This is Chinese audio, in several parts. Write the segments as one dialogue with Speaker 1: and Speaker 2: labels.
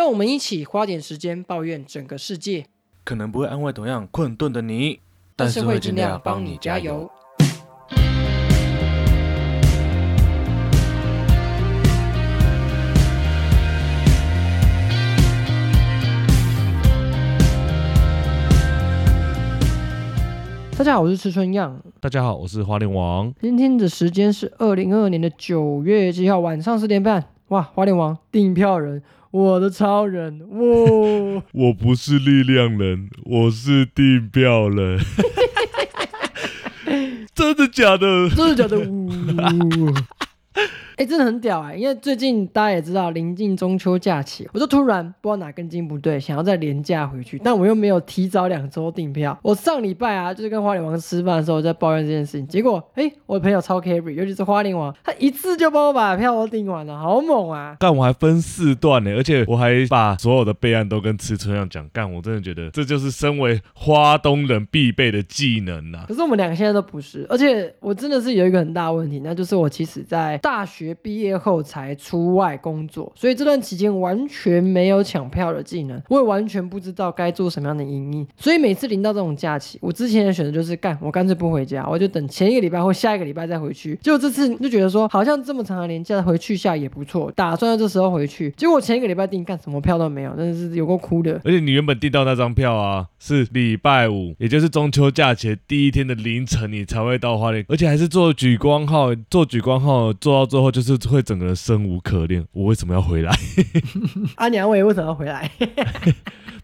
Speaker 1: 让我们一起花点时间抱怨整个世界，
Speaker 2: 可能不会安慰同样困顿的你，
Speaker 1: 但是会尽量帮你加油。。大家好，我是吃春样。
Speaker 2: 大家好，我是花莲王。
Speaker 1: 今天的时间是二零二二年的九月七号晚上十点半。哇，花莲王订票人，我的超人，我！
Speaker 2: 我不是力量人，我是订票人。真的假的？
Speaker 1: 真的假的？呜！哎、真的很屌哎、因为最近大家也知道临近中秋假期，我就突然不知道哪根筋不对，想要再廉价回去，但我又没有提早两周订票。我上礼拜啊，就是跟花莲王吃饭的时候在抱怨这件事情，结果哎、我的朋友超 carry，尤其是花莲王，他一次就帮我把票都订完了，好猛啊！
Speaker 2: 干，我还分四段呢，而且我还把所有的备案都跟吃春样讲。干，我真的觉得这就是身为花东人必备的技能呐、
Speaker 1: 可是我们两个现在都不是，而且我真的是有一个很大问题，那就是我其实在大学毕业后才出外工作，所以这段期间完全没有抢票的技能，我也完全不知道该做什么样的营运，所以每次临到这种假期，我之前的选择就是干，我干脆不回家，我就等前一个礼拜或下一个礼拜再回去。结果这次就觉得说，好像这么长的年假回去下也不错，打算在这时候回去，结果前一个礼拜订干什么票都没有，真的是有够哭的。
Speaker 2: 而且你原本订到那张票啊，是礼拜五，也就是中秋假期第一天的凌晨，你才会到花莲，而且还是坐莒光号，坐莒光号坐到最后就是会整个人生无可恋。我为什么要回来？
Speaker 1: 阿娘伟为什么要回来？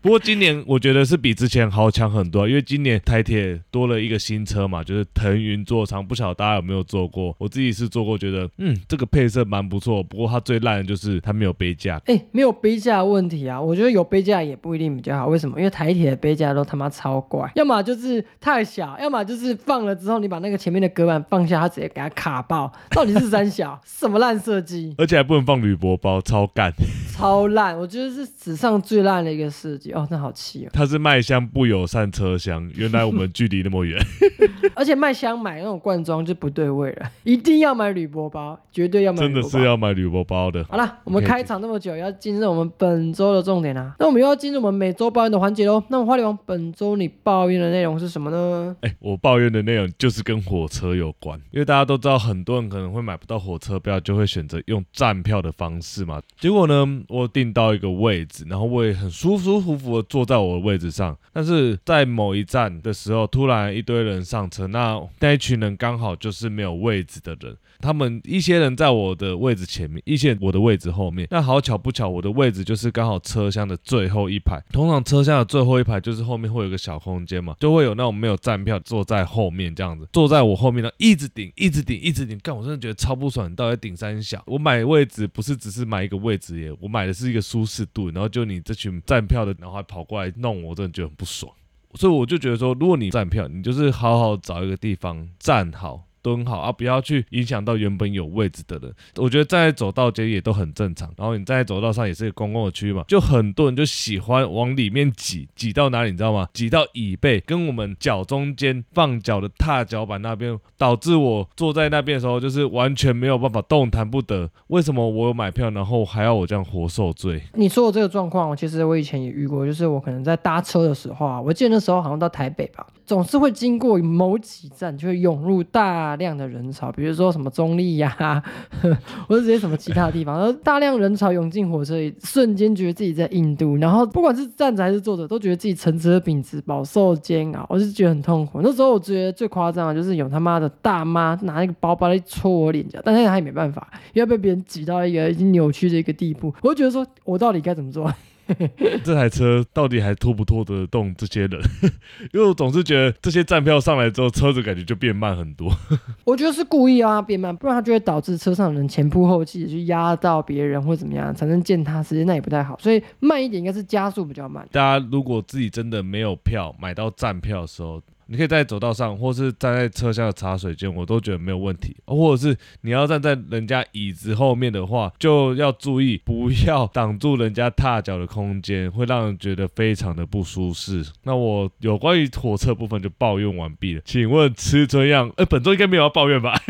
Speaker 2: 不过今年我觉得是比之前好强很多，因为今年台铁多了一个新车嘛，就是腾云座舱，不晓得大家有没有坐过？我自己是坐过，觉得嗯这个配色蛮不错。不过它最烂的就是它没有杯架，
Speaker 1: 哎、没有杯架的问题啊，我觉得有杯架也不一定比较好。为什么？因为台铁的杯架都他妈超怪，要么就是太小，要么就是放了之后你把那个前面的隔板放下，它直接给它卡爆。到底是三小什么烂设计？
Speaker 2: 而且还不能放铝箔包，超干。
Speaker 1: 超烂，我觉得是史上最烂的一个设计。哦，那好气哦！
Speaker 2: 它是麦香不友善车厢，原来我们距离那么远。
Speaker 1: 而且麦香买那种罐装就不对味了，一定要买铝箔包，绝对要买
Speaker 2: 真的。是要买铝箔包的。
Speaker 1: 好了，我们开场那么久，要进入我们本周的重点啦。那我们又要进入我们每周抱怨的环节喽。那么花莲王，本周你抱怨的内容是什么呢？
Speaker 2: 哎、我抱怨的内容就是跟火车有关，因为大家都知道，很多人可能会买不到火车票，就会选择用站票的方式嘛。结果呢，我订到一个位置，然后我也很舒舒服服的坐在我的位置上，但是在某一站的时候，突然一堆人上车，那那一群人刚好就是没有位置的人。他们一些人在我的位置前面，一些我的位置后面。那好巧不巧，我的位置就是刚好车厢的最后一排。通常车厢的最后一排就是后面会有个小空间嘛，就会有那种没有站票坐在后面这样子，坐在我后面呢，一直顶，一直顶，一直顶。干，我真的觉得超不爽，到底顶山小？我买位置不是只是买一个位置耶，我买的是一个舒适度。然后就你这群站票的，然后还跑过来弄我，真的觉得很不爽。所以我就觉得说，如果你站票，你就是好好找一个地方站好。蹲好啊，不要去影响到原本有位置的人。我觉得站在走道间也都很正常。然后你在走道上也是一个公共的区域嘛，就很多人就喜欢往里面挤，挤到哪里你知道吗？挤到椅背跟我们脚中间放脚的踏脚板那边，导致我坐在那边的时候就是完全没有办法动弹不得。为什么我有买票，然后还要我这样活受罪？
Speaker 1: 你说的这个状况，其实我以前也遇过，就是我可能在搭车的时候啊，我记得那时候好像到台北吧，总是会经过某几站，就会涌入大量的人潮，比如说什么中立呀、或者这些什么其他的地方，然后大量人潮涌进火车里，瞬间觉得自己在印度，然后不管是站着还是坐着，都觉得自己乘车品质饱受煎熬，我就觉得很痛苦。那时候我觉得最夸张的就是有他妈的大妈拿一个包包来戳我脸颊，但是她也没办法，因为被别人挤到一个已经扭曲的一个地步，我就觉得说我到底该怎么做？
Speaker 2: 这台车到底还拖不拖得动这些人？因为我总是觉得这些站票上来之后，车子感觉就变慢很多。
Speaker 1: 我觉得是故意让它变慢，不然它就会导致车上的人前仆后继去压到别人或怎么样，产生践踏时间，那也不太好。所以慢一点应该是加速比较慢。
Speaker 2: 大家如果自己真的没有票买到站票的时候，你可以在走道上，或是站在车厢的茶水间，我都觉得没有问题。或者是你要站在人家椅子后面的话，就要注意不要挡住人家踏脚的空间，会让人觉得非常的不舒适。那我有关于火车部分就抱怨完毕了。请问吃这样，呃，本周应该没有要抱怨吧？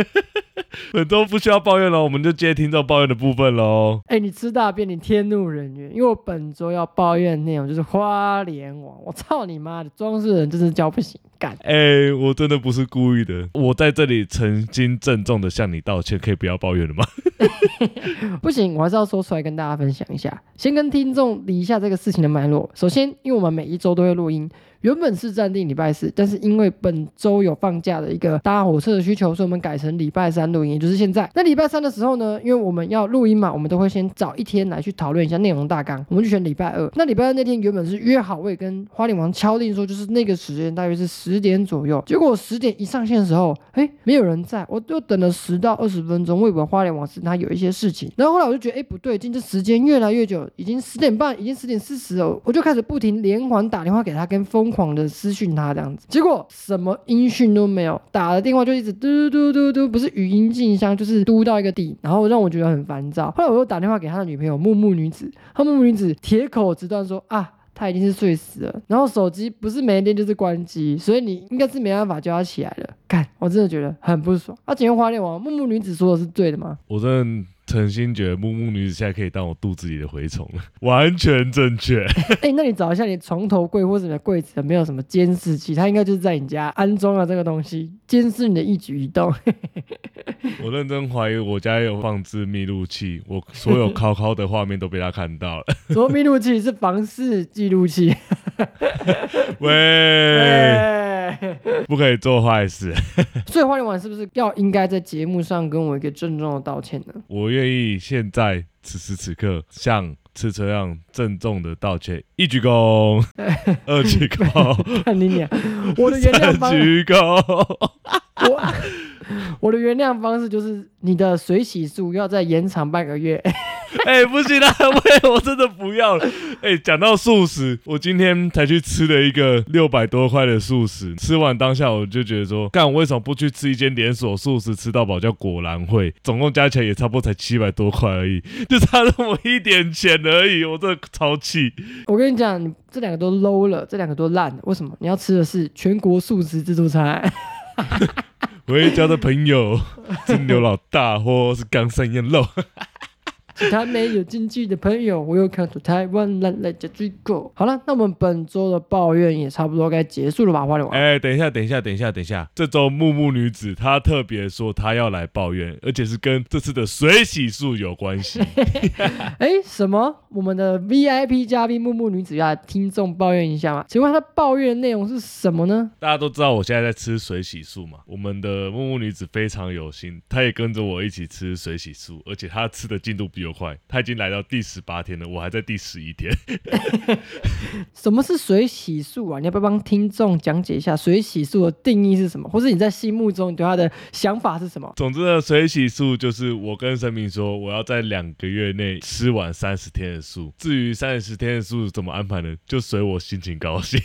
Speaker 2: 本周不需要抱怨了，我们就接听众抱怨的部分喽。
Speaker 1: 哎、你吃大便，你天怒人怨，因为我本周要抱怨的内容就是花莲王，我操你妈的，装饰人真是教不行，干！
Speaker 2: 哎、我真的不是故意的，我在这里曾经郑重的向你道歉，可以不要抱怨了吗？
Speaker 1: 不行，我还是要说出来跟大家分享一下。先跟听众理一下这个事情的脉络。首先，因为我们每一周都会录音，原本是暂定礼拜四，但是因为本周有放假的一个搭火车的需求，所以我们改成礼拜三录音，也就是现在。那礼拜三的时候呢，因为我们要录音嘛，我们都会先找一天来去讨论一下内容大纲，我们就选礼拜二。那礼拜二那天原本是约好，我也跟花脸王敲定说，就是那个时间大约是十点左右。结果我十点一上线的时候，哎，没有人在，我就等了十到二十分钟，我以为花脸王是他有一些事情，然后后来我就觉得，哎，不对劲，这时间越来越久，已经十点半，已经十点四十了，我就开始不停连环打电话给他，跟风疯狂的私讯他这样子，结果什么音讯都没有，打了电话就一直嘟嘟嘟嘟，不是语音信箱就是嘟到一个底，然后让我觉得很烦躁。后来我又打电话给他的女朋友木木女子，他木木女子铁口直断说啊。他已经是睡死了，然后手机不是没电就是关机，所以你应该是没办法叫他起来了。干，我真的觉得很不爽。啊，今天花恋王木木女子说的是对的吗？
Speaker 2: 我真的诚心觉得木木女子现在可以当我肚子里的蛔虫了，完全正确。
Speaker 1: 哎、那你找一下你床头柜或者你的柜子有没有什么监视器？它应该就是在你家安装了这个东西，监视你的一举一动。
Speaker 2: 我认真怀疑我家有放置密录器，我所有考考的画面都被他看到了。
Speaker 1: 什么密录器是房事记录器？
Speaker 2: 喂，
Speaker 1: 哎
Speaker 2: 不可以做坏事。
Speaker 1: 所以花莲王是不是要应该在节目上跟我一个郑重的道歉呢？
Speaker 2: 我愿意现在此时此刻向吃车样郑重的道歉，一鞠躬，二鞠躬，
Speaker 1: 看你俩，我的原谅
Speaker 2: 三鞠躬。
Speaker 1: 我 我的原谅方式就是你的水洗素要再延长半个月。
Speaker 2: 哎、不行啦，喂，我真的不要了。哎、讲到素食，我今天才去吃了一个六百多块的素食，吃完当下我就觉得说，干，我为什么不去吃一间连锁素食吃到饱叫果然会，总共加起来也差不多才七百多块而已，就差那么一点钱而已，我真的超气。
Speaker 1: 我跟你讲，你这两个都 low 了，这两个都烂了。为什么？你要吃的是全国素食自助餐。
Speaker 2: 回家的朋友是牛老大或是冈山腌肉。
Speaker 1: 其他没有经济的朋友，我又看出台湾人来加追狗。好了，那我们本周的抱怨也差不多该结束了吧？花莲王。
Speaker 2: 哎、等一下，等一下，等一下，等一下，这周木木女子她特别说她要来抱怨，而且是跟这次的水洗术有关系。
Speaker 1: 哎，什么？我们的 VIP 嘉宾木木女子要来听众抱怨一下吗？请问她抱怨的内容是什么呢？
Speaker 2: 大家都知道我现在在吃水洗素嘛，我们的木木女子非常有心，她也跟着我一起吃水洗素，而且她吃的进度比我快，他已经来到第十八天了，我还在第十一天。
Speaker 1: 什么是水洗素啊？你要不要帮听众讲解一下水洗素的定义是什么，或是你在心目中你对他的想法是什么？
Speaker 2: 总之呢，水洗素就是我跟神明说，我要在两个月内吃完三十天的素。至于三十天的素怎么安排呢？就随我心情高兴。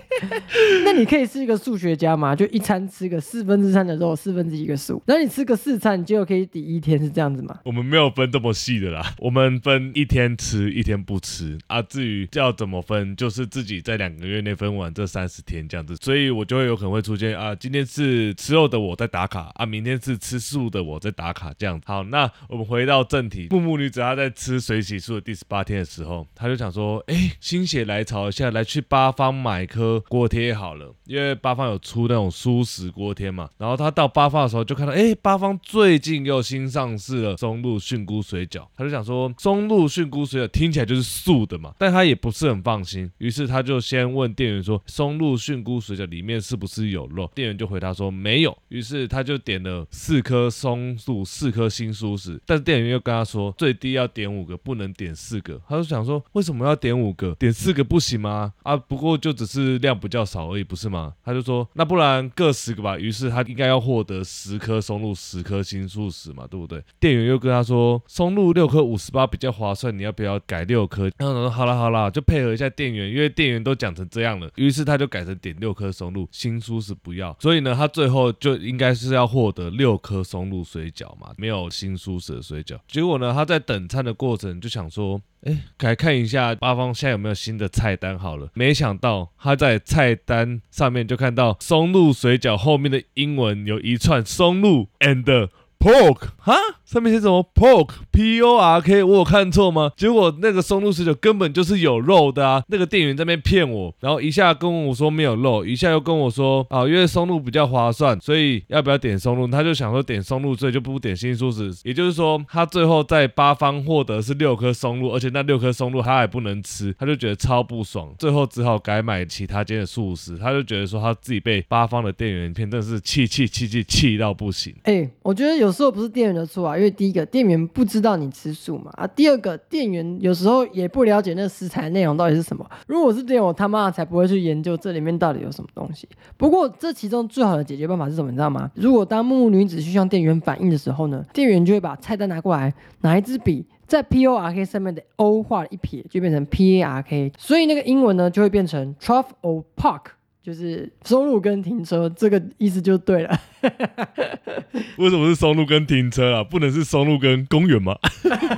Speaker 1: 那你可以是一个数学家嘛？就一餐吃个四分之三的肉，四分之一个素，然后你吃个四餐，你就可以抵一天，是这样子吗？
Speaker 2: 我们没有分这么细的啦，我们分一天吃一天不吃啊。至于要怎么分，就是自己在两个月内分完这三十天这样子，所以我就会有可能会出现啊，今天是吃肉的我在打卡啊，明天是吃素的我在打卡这样。好，那我们回到正题，木木女子她在吃水洗素的第十八天的时候，她就想说，哎，心血来潮一下，来去八方买颗锅贴好了，因为八方有出那种素食锅贴嘛。然后她到八方的时候就看到，哎，八方最近又新上市了松露菌菇水饺，他就想说，松露菌菇水饺听起来就是素的嘛，但他也不是很放心，于是他就先问店员说，松露菌菇水饺里面是不是有肉？店员就回答说没有，于是他就点了四颗松露，四颗新素食，但是店员又跟他说，最低要点五个，不能点四个。他就想说，为什么要点五个？点四个不行吗？啊，不过就只是量比较少而已，不是吗？他就说，那不然各十个吧。于是他应该要获得十颗松露，十颗新素食嘛，对不对？店员又跟他说，松露六颗五十八比较划算，你要不要改六颗？然后她说好了好了，就配合一下店员，因为店员都讲成这样了，于是他就改成点六颗松露，新素食不要。所以呢，他最后就应该是要获得六颗松露水饺嘛，没有新素食的水饺。结果呢，他在等餐的过程就想说。哎，改看一下八方现在有没有新的菜单好了。没想到他在菜单上面就看到松露水饺后面的英文有一串松露 and pork 哈，上面写什么 pork p o r k，我有看错吗？结果那个松露十九根本就是有肉的啊！那个店员在那边骗我，然后一下跟我说没有肉，一下又跟我说啊，因为松露比较划算，所以要不要点松露？他就想说点松露，所以就不点新素食。也就是说，他最后在八方获得是六颗松露，而且那六颗松露他还不能吃，他就觉得超不爽，最后只好改买其他间的素食。他就觉得说他自己被八方的店员骗，真的是气气气气气到不行。
Speaker 1: 哎，我觉得有时候不是店员的错啊，因为第一个店员不知道你吃素嘛，啊，第二个店员有时候也不了解那食材内容到底是什么。如果是店员，我他妈才不会去研究这里面到底有什么东西。不过这其中最好的解决办法是什么？你知道吗？如果当木木女子去向店员反映的时候呢，店员就会把菜单拿过来，拿一支笔，在 P O R K 上面的 O 画了一撇，就变成 P A R K，所以那个英文呢就会变成 Trough or Park。就是收入跟停车这个意思就对了。
Speaker 2: 为什么是收入跟停车啊？不能是收入跟公园吗？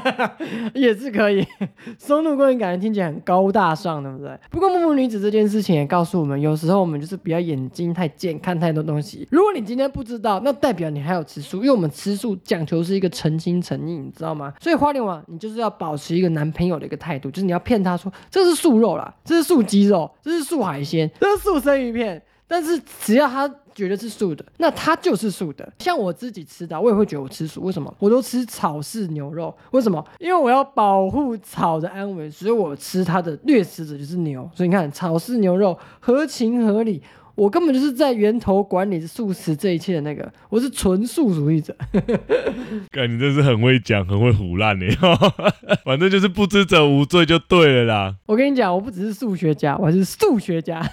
Speaker 1: 也是可以。松露公园感觉听起来很高大上，对不对？不过木木女子这件事情也告诉我们，有时候我们就是不要眼睛太尖，看太多东西。如果你今天不知道，那代表你还有吃素，因为我们吃素讲求是一个诚心诚意，你知道吗？所以花莲王，你就是要保持一个男朋友的一个态度，就是你要骗他说这是素肉啦，这是素鸡肉，这是素海鲜，这是素生一片。但是只要他觉得是素的，那他就是素的。像我自己吃的，我也会觉得我吃素。为什么？我都吃草饲牛肉。为什么？因为我要保护草的安危，所以我吃它的掠食者就是牛。所以你看，草饲牛肉合情合理。我根本就是在源头管理素食这一切的那个，我是纯素主义者。
Speaker 2: 干，你真是很会讲，很会胡烂你。反正就是不知者无罪就对了啦。
Speaker 1: 我跟你讲，我不只是数学家，我还是数学家。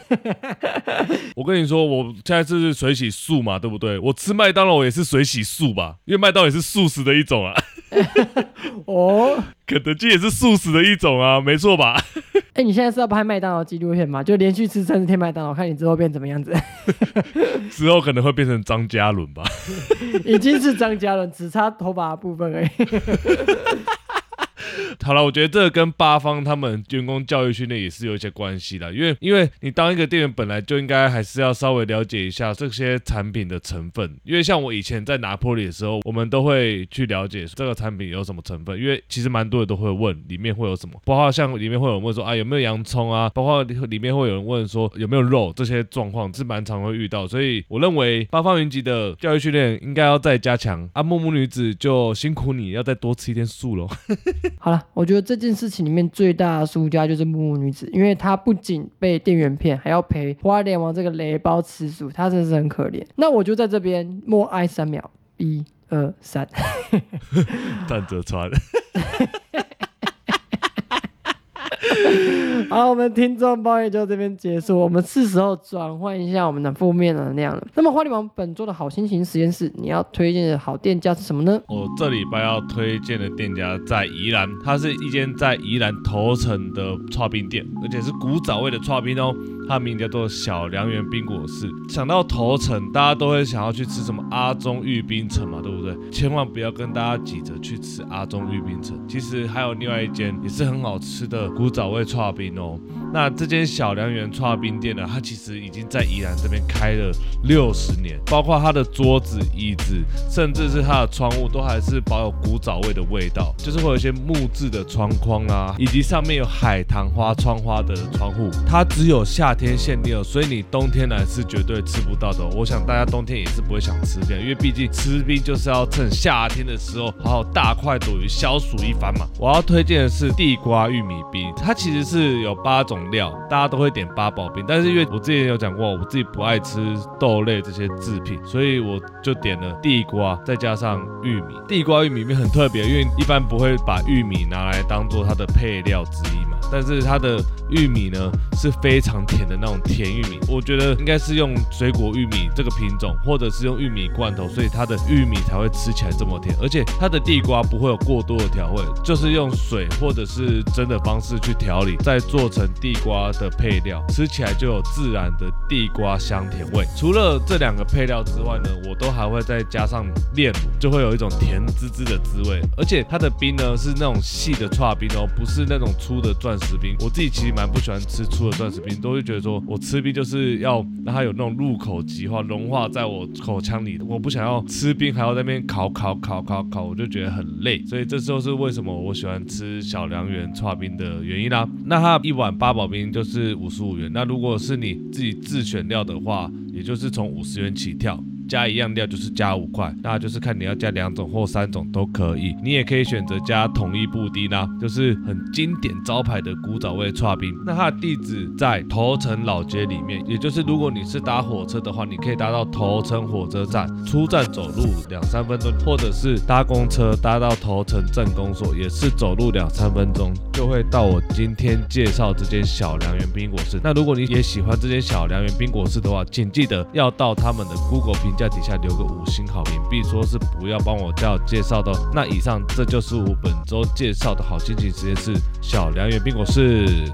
Speaker 2: 我跟你说，我现在是水洗素嘛，对不对？我吃麦当劳也是水洗素吧，因为麦当劳也是素食的一种啊。哦，肯德基也是素食的一种啊，没错吧？
Speaker 1: 哎，你现在是要拍麦当劳纪录片吗？就连续吃三十天麦当劳，看你之后变怎么样子。
Speaker 2: 之后可能会变成张嘉伦吧？
Speaker 1: 已经是张嘉伦，只差头发部分而已。
Speaker 2: 好了，我觉得这个跟八方他们员工教育训练也是有一些关系的，因为因为你当一个店员本来就应该还是要稍微了解一下这些产品的成分，因为像我以前在拿破里的时候，我们都会去了解这个产品有什么成分，因为其实蛮多人都会问里面会有什么，包括像里面会有人问说啊有没有洋葱啊，包括里面会有人问说有没有肉，这些状况是蛮常会遇到，所以我认为八方云集的教育训练应该要再加强啊，木木女子就辛苦你要再多吃一点素喽。
Speaker 1: 好了。我觉得这件事情里面最大的输家就是木木女子，因为她不仅被店员骗，还要陪花莲王这个雷包吃素，她真的是很可怜。那我就在这边默哀三秒，一二三，
Speaker 2: 站着穿。
Speaker 1: 好，我们听众抱怨就这边结束。我们是时候转换一下我们的负面能量了。那么，花里王本周的好心情实验室，你要推荐的好店家是什么呢？
Speaker 2: 我这礼拜要推荐的店家在宜兰，它是一间在宜兰头城的串冰店，而且是古早味的串冰哦。它名叫做小良缘冰果室。想到头城，大家都会想要去吃什么阿中玉冰城嘛，对不对？千万不要跟大家挤着去吃阿中玉冰城。其实还有另外一间也是很好吃的古早味串冰哦。那这间小良缘串冰店呢，它其实已经在宜兰这边开了六十年，包括它的桌子、椅子，甚至是它的窗户，都还是保有古早味的味道，就是会有一些木质的窗框啊，以及上面有海棠花窗花的窗户。它只有夏天限定，所以你冬天来是绝对吃不到的。我想大家冬天也是不会想吃冰，因为毕竟吃冰就是要趁夏天的时候好好大快朵颐消暑一番嘛。我要推荐的是地瓜玉米冰，它其实是有八种料，大家都会点八宝冰，但是因为我之前有讲过，我自己不爱吃豆类这些制品，所以我就点了地瓜再加上玉米。地瓜玉米面很特别，因为一般不会把玉米拿来当做它的配料之一，但是它的玉米呢是非常甜的那种甜玉米，我觉得应该是用水果玉米这个品种，或者是用玉米罐头，所以它的玉米才会吃起来这么甜，而且它的地瓜不会有过多的调味，就是用水或者是蒸的方式去调理，再做成地瓜的配料，吃起来就有自然的地瓜香甜味。除了这两个配料之外呢，我都还会再加上炼乳，就会有一种甜滋滋的滋味。而且它的冰呢是那种细的串冰哦，不是那种粗的钻钻石冰。我自己其实蛮不喜欢吃粗的钻石冰，都会觉得说我吃冰就是要让它有那种入口即化，融化在我口腔里的。我不想要吃冰还要在那边烤烤烤烤烤，我就觉得很累。所以这就是为什么我喜欢吃小良缘串冰的原因啦。那它一碗八宝冰就是五十五元，那如果是你自己自选料的话，也就是从五十元起跳。加一样料就是加五块，那就是看你要加两种或三种都可以。你也可以选择加统一布丁啦，就是很经典招牌的古早味串冰。那它的地址在头城老街里面，也就是如果你是搭火车的话，你可以搭到头城火车站，出站走路两三分钟，或者是搭公车搭到头城镇公所，也是走路两三分钟就会到我今天介绍这间小良缘冰果室。那如果你也喜欢这间小良缘冰果室的话，请记得要到他们的 Google 评。价底下留个五星好评，并说是不要帮我叫介绍的。那以上这就是我本周介绍的好心情实验室小良缘冰
Speaker 1: 我是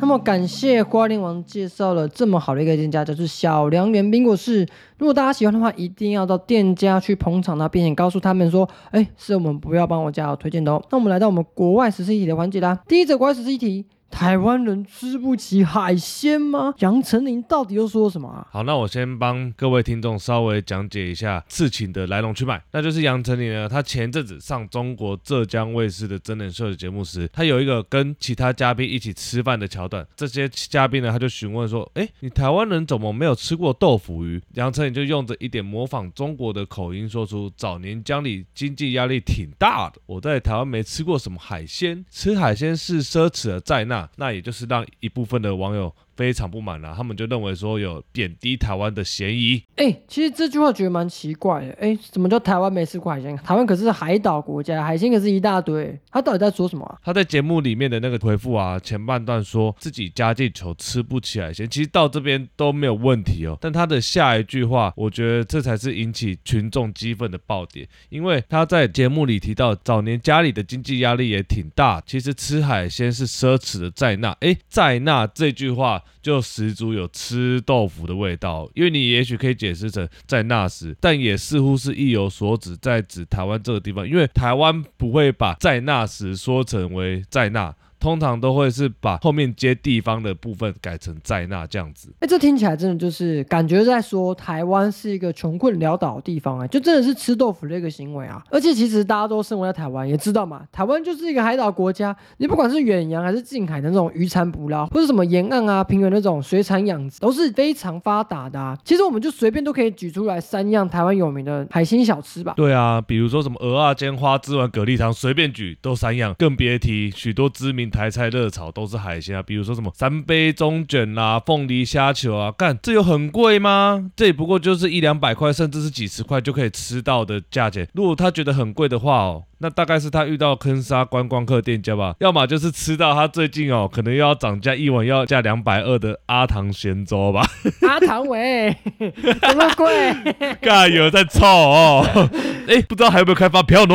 Speaker 1: 那么感谢花莲王介绍了这么好的一个店家，就是小良缘冰果室。如果大家喜欢的话，一定要到店家去捧场，那并且告诉他们说，哎，是我们不要帮我加推荐的哦。那我们来到我们国外十四题的环节啦，第一则国外十四题。台湾人吃不起海鲜吗？杨丞琳到底又说什么啊？
Speaker 2: 好，那我先帮各位听众稍微讲解一下事情的来龙去脉。那就是杨丞琳呢，他前阵子上中国浙江卫视的真人秀的节目时，他有一个跟其他嘉宾一起吃饭的桥段。这些嘉宾呢，他就询问说：“哎，你台湾人怎么没有吃过豆腐鱼？”杨丞琳就用着一点模仿中国的口音说出：“早年江里经济压力挺大的，我在台湾没吃过什么海鲜，吃海鲜是奢侈的在那。”那也就是让一部分的网友。非常不满了，他们就认为说有贬低台湾的嫌疑。
Speaker 1: 哎，其实这句话觉得蛮奇怪的。哎，怎么叫台湾没吃过海鲜？台湾可是海岛国家，海鲜可是一大堆。他到底在说什么？
Speaker 2: 他在节目里面的那个回复啊，前半段说自己家境穷，吃不起海鲜，其实到这边都没有问题哦。但他的下一句话，我觉得这才是引起群众激愤的爆点，因为他在节目里提到早年家里的经济压力也挺大，其实吃海鲜是奢侈的在那。哎，在那这句话。就十足有吃豆腐的味道，因为你也许可以解释成在那时，但也似乎是意有所指，在指台湾这个地方，因为台湾不会把在那时说成为在那。通常都会是把后面接地方的部分改成在那这样子。
Speaker 1: 哎，这听起来真的就是感觉在说台湾是一个穷困潦倒的地方哎，就真的是吃豆腐的一个行为啊。而且其实大家都生活在台湾，也知道嘛，台湾就是一个海岛国家，你不管是远洋还是近海的那种渔产捕捞，或者什么沿岸啊、平原那种水产养殖，都是非常发达的。啊。其实我们就随便都可以举出来三样台湾有名的海鲜小吃吧。
Speaker 2: 对啊，比如说什么鹅啊、煎花枝丸、蛤蜊汤，随便举都三样，更别提许多知名。台菜热炒都是海鲜啊，比如说什么三杯中卷啦、凤梨虾球啊，干这有很贵吗？这也不过就是一两百块，甚至是几十块就可以吃到的价钱。如果他觉得很贵的话哦。那大概是他遇到坑杀观光客店家吧，要么就是吃到他最近哦，可能又要涨价，一碗要价两百二的阿唐咸粥吧。
Speaker 1: 阿唐喂，这么贵？
Speaker 2: 干有在臭哦？哎，不知道还有没有开发票呢？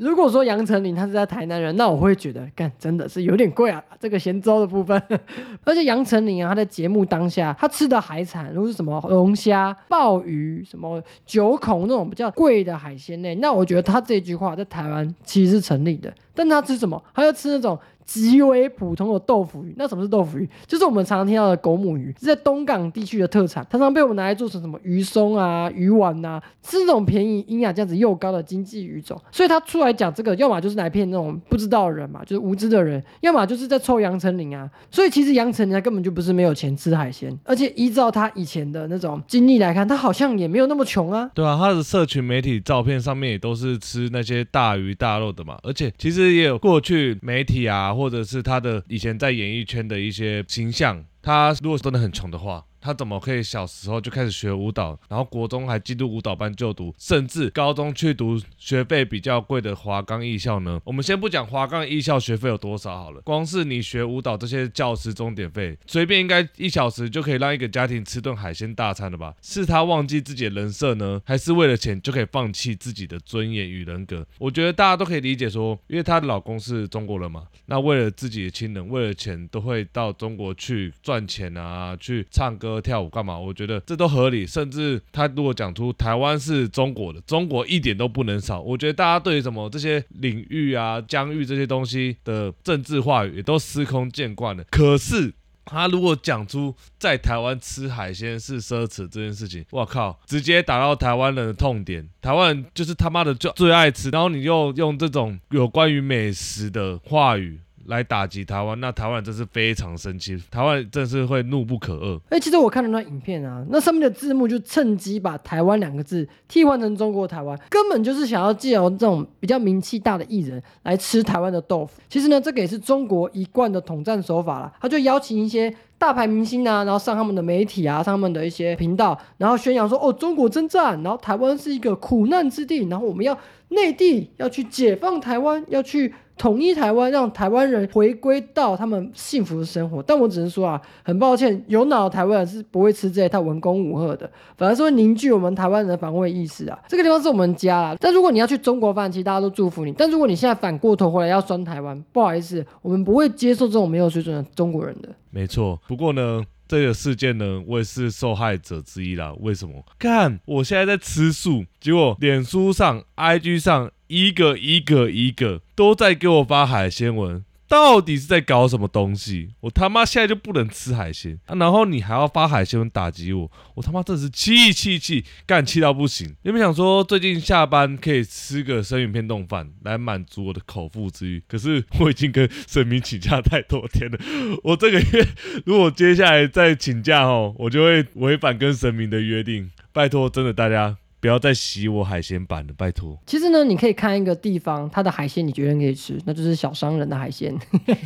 Speaker 1: 如果说杨丞琳她是在台南人，那我会觉得干真的是有点贵啊，这个咸粥的部分。而且杨丞琳啊，她在节目当下她吃的海产，如果是什么龙虾、鲍鱼、什么九孔那种比较贵的海鲜类，那我觉得。她这句话在台湾其实是成立的，但她吃什么？她要吃那种。极为普通的豆腐鱼，那什么是豆腐鱼？就是我们常常听到的狗母鱼，是在东港地区的特产，常常被我们拿来做成什么鱼松啊、鱼丸啊，是这种便宜、营养价值又高的经济鱼种。所以他出来讲这个，要么就是来骗那种不知道的人嘛，就是无知的人；要么就是在臭杨丞琳啊。所以其实杨丞琳他根本就不是没有钱吃海鲜，而且依照他以前的那种经历来看，他好像也没有那么穷啊。
Speaker 2: 对啊，他的社群媒体照片上面也都是吃那些大鱼大肉的嘛，而且其实也有过去媒体啊。或者是他的以前在演艺圈的一些形象。他如果真的很穷的话。他怎么可以小时候就开始学舞蹈，然后国中还进入舞蹈班就读，甚至高中去读学费比较贵的华冈艺校呢？我们先不讲华冈艺校学费有多少好了，光是你学舞蹈这些教师钟点费，随便应该一小时就可以让一个家庭吃顿海鲜大餐了吧？是他忘记自己的人设呢，还是为了钱就可以放弃自己的尊严与人格？我觉得大家都可以理解说，因为她的老公是中国人嘛，那为了自己的亲人，为了钱都会到中国去赚钱啊，去唱歌。跳舞干嘛？我觉得这都合理。甚至他如果讲出台湾是中国的，中国一点都不能少。我觉得大家对于什么这些领域啊、疆域这些东西的政治话语也都司空见惯了。可是他如果讲出在台湾吃海鲜是奢侈这件事情，我靠，直接打到台湾人的痛点。台湾人就是他妈的就最爱吃，然后你又用这种有关于美食的话语。来打击台湾，那台湾真是非常生气，台湾真是会怒不可遏。
Speaker 1: 哎，其实我看了那影片啊，那上面的字幕就趁机把“台湾”两个字替换成“中国台湾”，根本就是想要借由这种比较名气大的艺人来吃台湾的豆腐。其实呢，这个也是中国一贯的统战手法啦，他就邀请一些大牌明星啊，然后上他们的媒体啊，上他们的一些频道，然后宣扬说：“哦，中国征战，然后台湾是一个苦难之地，然后我们要内地要去解放台湾，要去。”统一台湾，让台湾人回归到他们幸福的生活。但我只能说啊，很抱歉，有脑的台湾人是不会吃这一套文攻武赫的，反而是会凝聚我们台湾人的防卫意识啊。这个地方是我们家啊。但如果你要去中国饭，其实大家都祝福你。但如果你现在反过头回来要酸台湾，不好意思，我们不会接受这种没有水准的中国人的。
Speaker 2: 没错，不过呢。这个事件呢，我也是受害者之一啦。为什么？看我现在在吃素，结果脸书上、IG 上一个一个一个都在给我发海鲜文。到底是在搞什么东西？我他妈现在就不能吃海鲜啊，然后你还要发海鲜文打击我，我他妈真是气气气，干气到不行。原本想说最近下班可以吃个生鱼片冻饭来满足我的口腹之欲，可是我已经跟神明请假太多天了。我这个月如果接下来再请假哦，我就会违反跟神明的约定。拜托，真的大家。不要再洗我海鲜版了，拜托。
Speaker 1: 其实呢，你可以看一个地方，它的海鲜你绝对可以吃，那就是小商人的海鲜。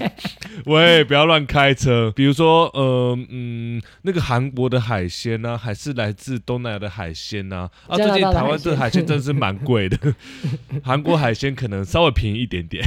Speaker 2: 喂，不要乱开车。比如说，呃，嗯，那个韩国的海鲜呢，还是来自东南亚的海鲜呢？啊，最近台湾这海鲜真的是蛮贵的，韩国海鲜可能稍微便宜一点点。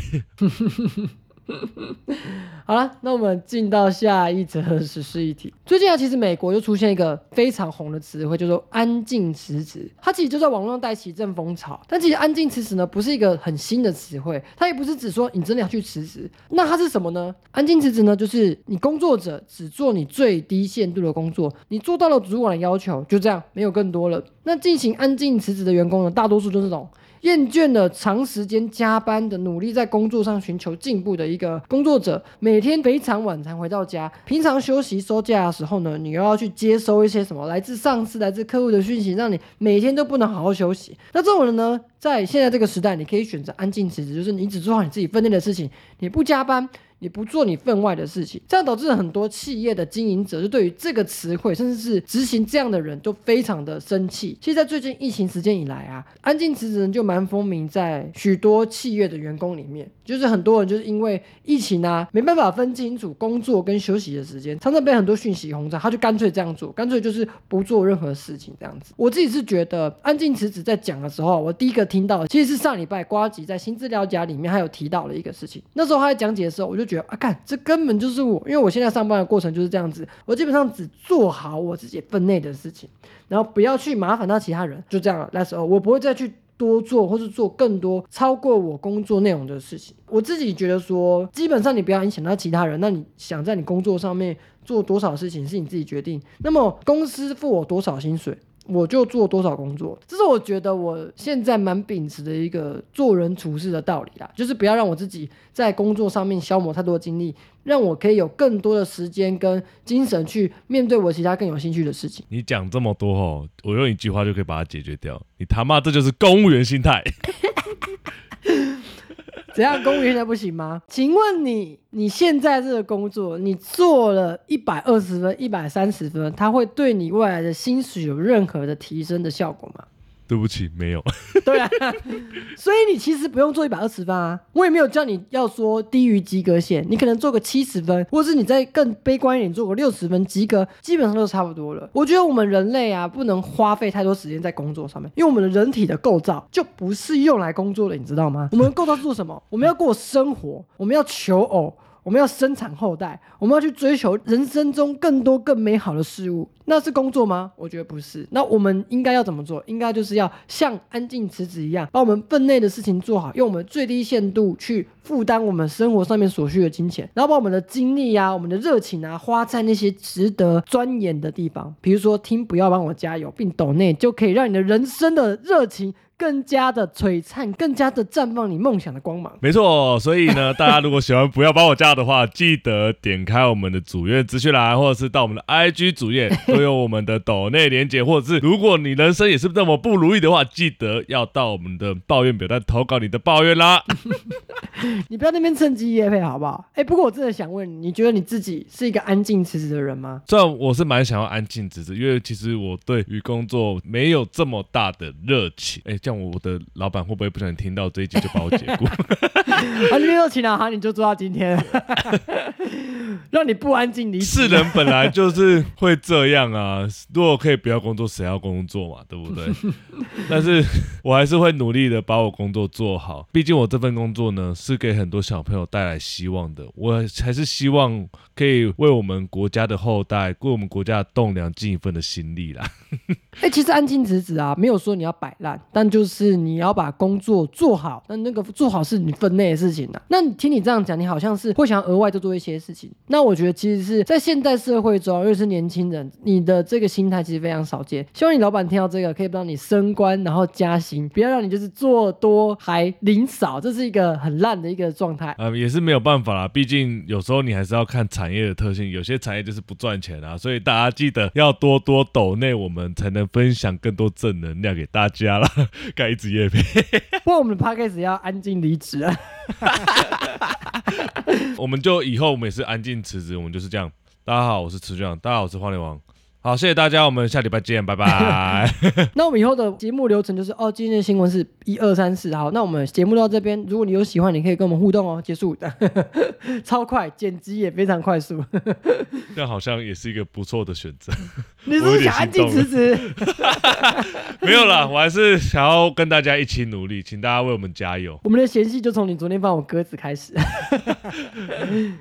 Speaker 1: 好了，那我们进到下一则实事议题。最近啊，其实美国又出现一个非常红的词汇，叫做“安静辞职”。它其实就在网络上带起一阵风潮。但其实“安静辞职”呢，不是一个很新的词汇，它也不是指说你真的要去辞职。那它是什么呢？“安静辞职”呢，就是你工作者只做你最低限度的工作，你做到了主管的要求，就这样，没有更多了。那进行安静辞职的员工呢，大多数就是这种。厌倦了长时间加班的努力，在工作上寻求进步的一个工作者，每天非常晚才回到家。平常休息收假的时候呢，你又要去接收一些什么来自上司、来自客户的讯息，让你每天都不能好好休息。那这种人呢，在现在这个时代，你可以选择安静辞职，就是你只做好你自己分内的事情，你不加班。你不做你分外的事情，这样导致很多企业的经营者就对于这个词汇，甚至是执行这样的人都非常的生气。其实，在最近疫情时间以来啊，安静辞职就蛮风靡在许多企业的员工里面，就是很多人就是因为疫情啊，没办法分清楚工作跟休息的时间，常常被很多讯息轰炸，他就干脆这样做，干脆就是不做任何事情这样子。我自己是觉得安静辞职在讲的时候，我第一个听到其实是上礼拜瓜吉在新资料夹里面还有提到了一个事情，那时候他在讲解的时候，我就。觉得啊，干这根本就是我，因为我现在上班的过程就是这样子，我基本上只做好我自己分内的事情，然后不要去麻烦到其他人，就这样了。那时候我不会再去多做或是做更多超过我工作内容的事情。我自己觉得说，基本上你不要影响到其他人，那你想在你工作上面做多少事情是你自己决定。那么公司付我多少薪水？我就做多少工作，这是我觉得我现在蛮秉持的一个做人处事的道理啦，就是不要让我自己在工作上面消磨太多精力，让我可以有更多的时间跟精神去面对我其他更有兴趣的事情。
Speaker 2: 你讲这么多哦，我用一句话就可以把它解决掉，你他妈这就是公务员心态。
Speaker 1: 怎样公务员不行吗？请问你你现在这个工作，你做了一百二十分、一百三十分，它会对你未来的薪水有任何的提升的效果吗？
Speaker 2: 对不起，没有。
Speaker 1: 对啊，所以你其实不用做一百二十分啊，我也没有叫你要说低于及格线，你可能做个七十分，或者是你再更悲观一点，做个六十分及格，基本上都差不多了。我觉得我们人类啊，不能花费太多时间在工作上面，因为我们的人体的构造就不是用来工作的，你知道吗？我们构造是做什么？我们要过生活，我们要求偶。我们要生产后代，我们要去追求人生中更多更美好的事物，那是工作吗？我觉得不是。那我们应该要怎么做？应该就是要像安静辞职一样，把我们分内的事情做好，用我们最低限度去负担我们生活上面所需的金钱，然后把我们的精力啊、我们的热情啊，花在那些值得钻研的地方。比如说，听不要帮我加油，并抖内，就可以让你的人生的热情。更加的璀璨，更加的绽放你梦想的光芒。
Speaker 2: 没错，所以呢，大家如果喜欢不要帮我加的话，记得点开我们的主页资讯栏，或者是到我们的 IG 主页，都有我们的抖内连接，或者是如果你人生也是这么不如意的话，记得要到我们的抱怨表单投稿你的抱怨啦。
Speaker 1: 你不要那边趁机夜配好不好？哎，不过我真的想问你，你觉得你自己是一个安静辞职的人吗？
Speaker 2: 虽然我是蛮想要安静辞职，因为其实我对于工作没有这么大的热情。哎。像我的老板会不会不小心听到这一集就把我解雇？
Speaker 1: 啊，没有请了，好，你就做到今天，让你不安静离
Speaker 2: 职。是人本来就是会这样啊，如果可以不要工作，谁要工作嘛，对不对？但是我还是会努力的把我工作做好，毕竟我这份工作呢是给很多小朋友带来希望的，我还是希望可以为我们国家的后代，为我们国家的栋梁尽一份的心力啦。
Speaker 1: 哎，其实安静辞职啊，没有说你要摆烂，但就就是你要把工作做好。那那个做好是你分内的事情呐。那听你这样讲，你好像是会想额外再做一些事情。那我觉得其实是在现代社会中，又是年轻人，你的这个心态其实非常少见。希望你老板听到这个，可以帮你升官，然后加薪，不要让你就是做多还领少，这是一个很烂的一个状态。
Speaker 2: 呃，也是没有办法啦，毕竟有时候你还是要看产业的特性，有些产业就是不赚钱啊。所以大家记得要多多抖内，我们才能。分享更多正能量给大家了，盖一支叶片。
Speaker 1: 不过我们的 podcast 要安静离职啊。
Speaker 2: 我们就以后我们也是安静辞职，我们就是这样。大家好，我是池长，大家好，我是花莲王。好，谢谢大家，我们下礼拜见，拜拜。
Speaker 1: 那我们以后的节目流程就是，哦，今天的新闻是一二三四，好，那我们节目到这边，如果你有喜欢，你可以跟我们互动哦。结束，超快，剪辑也非常快速，
Speaker 2: 这好像也是一个不错的选择。
Speaker 1: 你是想安静辞职？
Speaker 2: 没有啦，我还是想要跟大家一起努力，请大家为我们加油。
Speaker 1: 我们的嫌隙就从你昨天放我鸽子开始。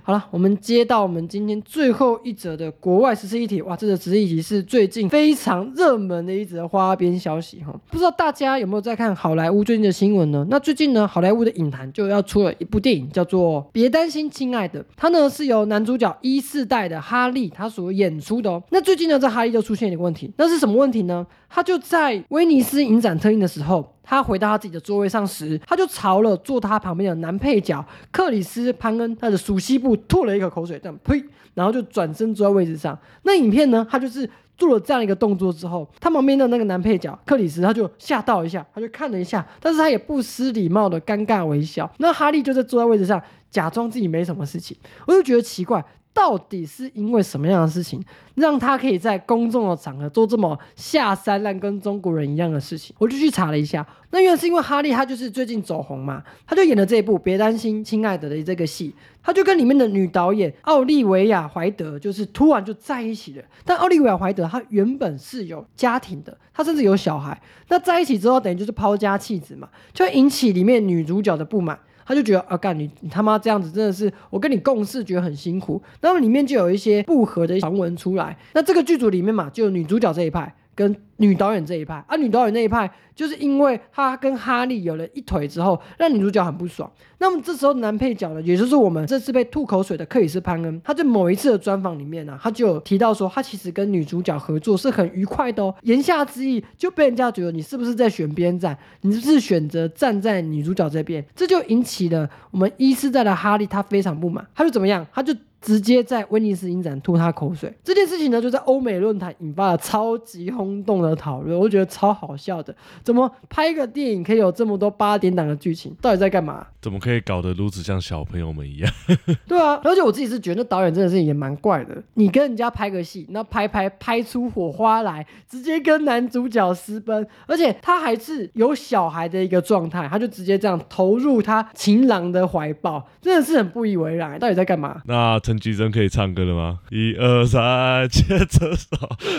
Speaker 1: 好了，我们接到我们今天最后一则的国外十四议题，哇，这个十四议题。也是最近非常热门的一则花边消息哈，不知道大家有没有在看好莱坞最近的新闻呢？那最近呢，好莱坞的影坛就要出了一部电影，叫做《别担心，亲爱的》，它呢是由男主角一世代的哈利他所演出的哦。那最近呢，这哈利就出现一个问题，那是什么问题呢？他就在威尼斯影展特映的时候，他回到他自己的座位上时，他就朝了坐他旁边的男配角克里斯潘恩他的熟悉部吐了一口口水，这样呸。然后就转身坐在位置上。那影片呢？他就是做了这样一个动作之后，他旁边的那个男配角克里斯他就吓到一下，他就看了一下，但是他也不失礼貌的尴尬微笑。那哈利就在坐在位置上，假装自己没什么事情。我就觉得奇怪。到底是因为什么样的事情，让他可以在公众的场合做这么下三滥、跟中国人一样的事情？我就去查了一下，那原来是因为哈利他就是最近走红嘛，他就演了这一部《别担心，亲爱的》的这个戏，他就跟里面的女导演奥利维亚怀德就是突然就在一起了。但奥利维亚怀德她原本是有家庭的，她甚至有小孩。那在一起之后，等于就是抛家弃子嘛，就引起里面女主角的不满。他就觉得啊，干你你他妈这样子真的是我跟你共事觉得很辛苦，那么里面就有一些不和的传闻出来。那这个剧组里面嘛，就女主角这一派跟女导演这一派，啊，女导演那一派。就是因为他跟哈利有了一腿之后，让女主角很不爽。那么这时候男配角呢，也就是我们这次被吐口水的克里斯潘恩，他在某一次的专访里面呢，他就提到说，他其实跟女主角合作是很愉快的哦。言下之意就被人家觉得你是不是在选边站，你是不是选择站在女主角这边？这就引起了我们一世代的哈利他非常不满，他就怎么样？他就直接在威尼斯影展吐他口水。这件事情呢，就在欧美论坛引发了超级轰动的讨论，我觉得超好笑的。怎么拍个电影可以有这么多八点档的剧情？到底在干嘛？
Speaker 2: 怎么可以搞得如此像小朋友们一样？
Speaker 1: 对啊，而且我自己是觉得导演真的是也蛮怪的。你跟人家拍个戏，那拍拍拍出火花来，直接跟男主角私奔，而且他还是有小孩的一个状态，他就直接这样投入他情郎的怀抱，真的是很不以为然。到底在干嘛？
Speaker 2: 那陈绮贞可以唱歌了吗？一二三，牵着手，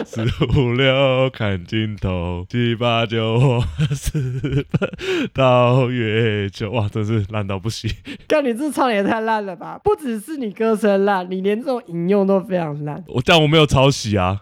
Speaker 2: 四五六看镜头，七八九十分到月球。哇，真是烂到不行！
Speaker 1: 看你这唱也太烂了吧！不只是你歌声烂，你连这种引用都非常烂。
Speaker 2: 我但我没有抄袭啊。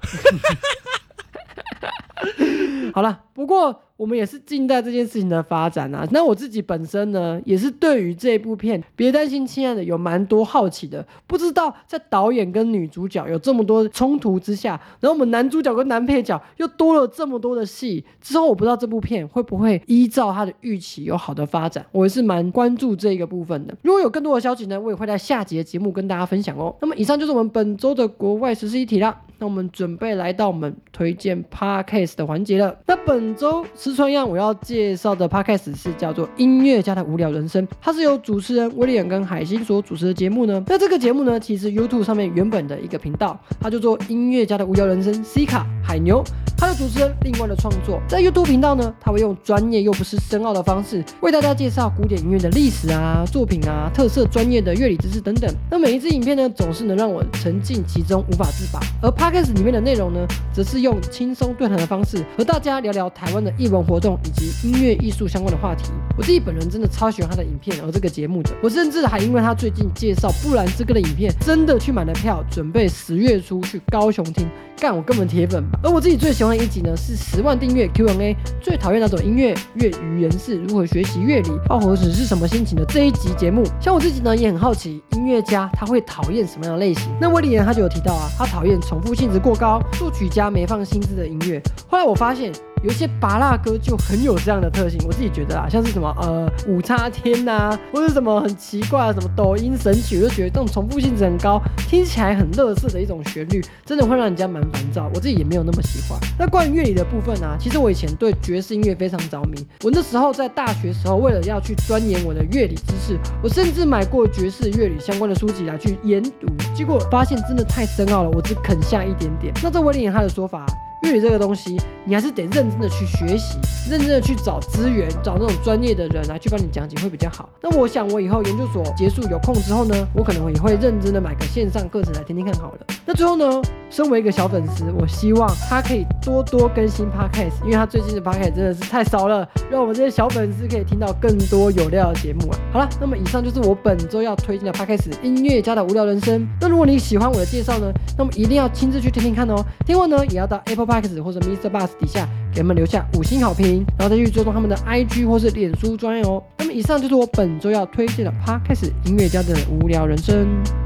Speaker 1: 好了，不过。我们也是静待这件事情的发展啊。那我自己本身呢，也是对于这部片，别担心，亲爱的，有蛮多好奇的。不知道在导演跟女主角有这么多冲突之下，然后我们男主角跟男配角又多了这么多的戏之后，我不知道这部片会不会依照他的预期有好的发展。我也是蛮关注这个部分的。如果有更多的消息呢，我也会在下集的节目跟大家分享哦。那么以上就是我们本周的国外实事一体啦。那我们准备来到我们推荐 podcast 的环节了。那本周。吃川样，我要介绍的 podcast 是叫做《音乐家的无聊人生》，它是由主持人威廉跟海星所主持的节目呢。那这个节目呢，其实 YouTube 上面原本的一个频道，它叫做《音乐家的无聊人生》，C 卡海牛，他的主持人另外的创作，在 YouTube 频道呢，他会用专业又不失深奥的方式，为大家介绍古典音乐的历史啊、作品啊、特色、专业的乐理知识等等。那每一支影片呢，总是能让我沉浸其中，无法自拔。而 podcast 里面的内容呢，则是用轻松对谈的方式，和大家聊聊台湾的艺文。活动以及音乐艺术相关的话题，我自己本人真的超喜欢他的影片，而这个节目的，我甚至还因为他最近介绍布兰兹哥的影片，真的去买了票，准备十月初去高雄听。干我根本铁粉。而我自己最喜欢的一集呢，是十万订阅 Q&A，最讨厌那种音乐粤语人士如何学习乐理，爆火时是什么心情的这一集节目。像我自己呢，也很好奇音乐家他会讨厌什么样的类型。那威廉他就有提到啊，他讨厌重复性质过高、作曲家没放心思的音乐。后来我发现。有一些拔辣歌就很有这样的特性，我自己觉得啊，像是什么呃五叉天呐，或者什么很奇怪啊什么抖音神曲，我就觉得这种重复性很高，听起来很乐色的一种旋律，真的会让人家蛮烦躁。我自己也没有那么喜欢。那关于乐理的部分呢，其实我以前对爵士音乐非常着迷。我那时候在大学时候，为了要去钻研我的乐理知识，我甚至买过爵士乐理相关的书籍来去研读，结果发现真的太深奥了，我只啃下一点点。那这威廉他的说法。乐理这个东西，你还是得认真的去学习，认真的去找资源，找那种专业的人来去帮你讲解会比较好。那我想我以后研究所结束有空之后呢，我可能也会认真的买个线上课程来听听看好了。那最后呢，身为一个小粉丝，我希望他可以多多更新 podcast，因为他最近的 podcast 真的是太少了，让我们这些小粉丝可以听到更多有料的节目啊。好了，那么以上就是我本周要推荐的 podcast 音乐家的无聊人生。那如果你喜欢我的介绍呢，那么一定要亲自去听听看哦。听完呢，也要到 Apple P。或者 Mr. Bus 底下给他们留下五星好评，然后再去追踪他们的 IG 或是脸书专业哦。那么以上就是我本周要推荐的 Podcast 音乐家的无聊人生。